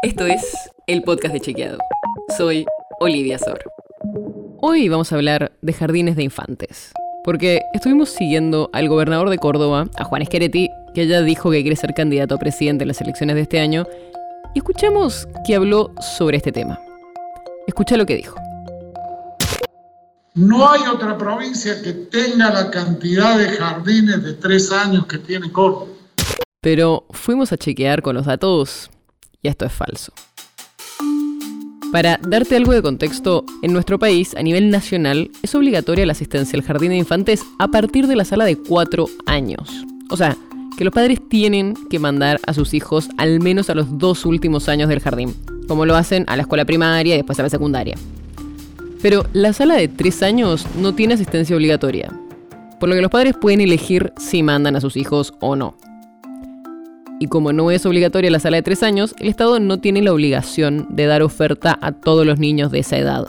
Esto es el podcast de Chequeado. Soy Olivia Sor. Hoy vamos a hablar de jardines de infantes. Porque estuvimos siguiendo al gobernador de Córdoba, a Juan Scheretti, que ya dijo que quiere ser candidato a presidente en las elecciones de este año, y escuchamos que habló sobre este tema. Escucha lo que dijo. No hay otra provincia que tenga la cantidad de jardines de tres años que tiene Córdoba. Pero fuimos a chequear con los datos y esto es falso. Para darte algo de contexto, en nuestro país, a nivel nacional, es obligatoria la asistencia al jardín de infantes a partir de la sala de 4 años. O sea, que los padres tienen que mandar a sus hijos al menos a los dos últimos años del jardín, como lo hacen a la escuela primaria y después a la secundaria. Pero la sala de 3 años no tiene asistencia obligatoria, por lo que los padres pueden elegir si mandan a sus hijos o no. Y como no es obligatoria la sala de 3 años, el Estado no tiene la obligación de dar oferta a todos los niños de esa edad.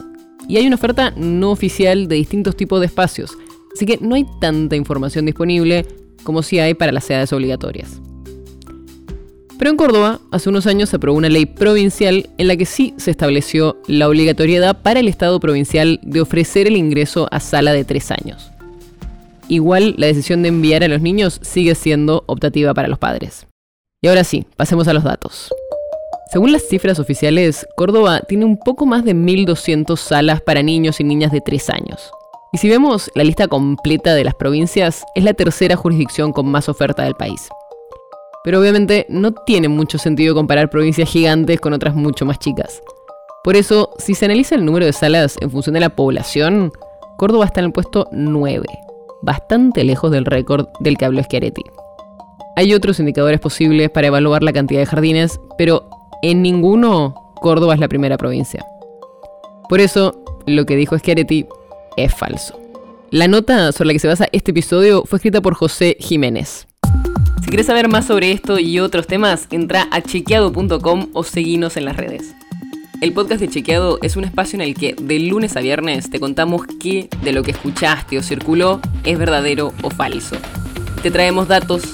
Y hay una oferta no oficial de distintos tipos de espacios, así que no hay tanta información disponible como si hay para las edades obligatorias. Pero en Córdoba, hace unos años se aprobó una ley provincial en la que sí se estableció la obligatoriedad para el Estado provincial de ofrecer el ingreso a sala de tres años. Igual, la decisión de enviar a los niños sigue siendo optativa para los padres. Y ahora sí, pasemos a los datos. Según las cifras oficiales, Córdoba tiene un poco más de 1.200 salas para niños y niñas de 3 años. Y si vemos la lista completa de las provincias, es la tercera jurisdicción con más oferta del país. Pero obviamente no tiene mucho sentido comparar provincias gigantes con otras mucho más chicas. Por eso, si se analiza el número de salas en función de la población, Córdoba está en el puesto 9, bastante lejos del récord del que habló Schiaretti. Hay otros indicadores posibles para evaluar la cantidad de jardines, pero en ninguno Córdoba es la primera provincia. Por eso, lo que dijo Schiaretti es falso. La nota sobre la que se basa este episodio fue escrita por José Jiménez. Si quieres saber más sobre esto y otros temas, entra a chequeado.com o seguinos en las redes. El podcast de Chequeado es un espacio en el que de lunes a viernes te contamos qué de lo que escuchaste o circuló es verdadero o falso. Te traemos datos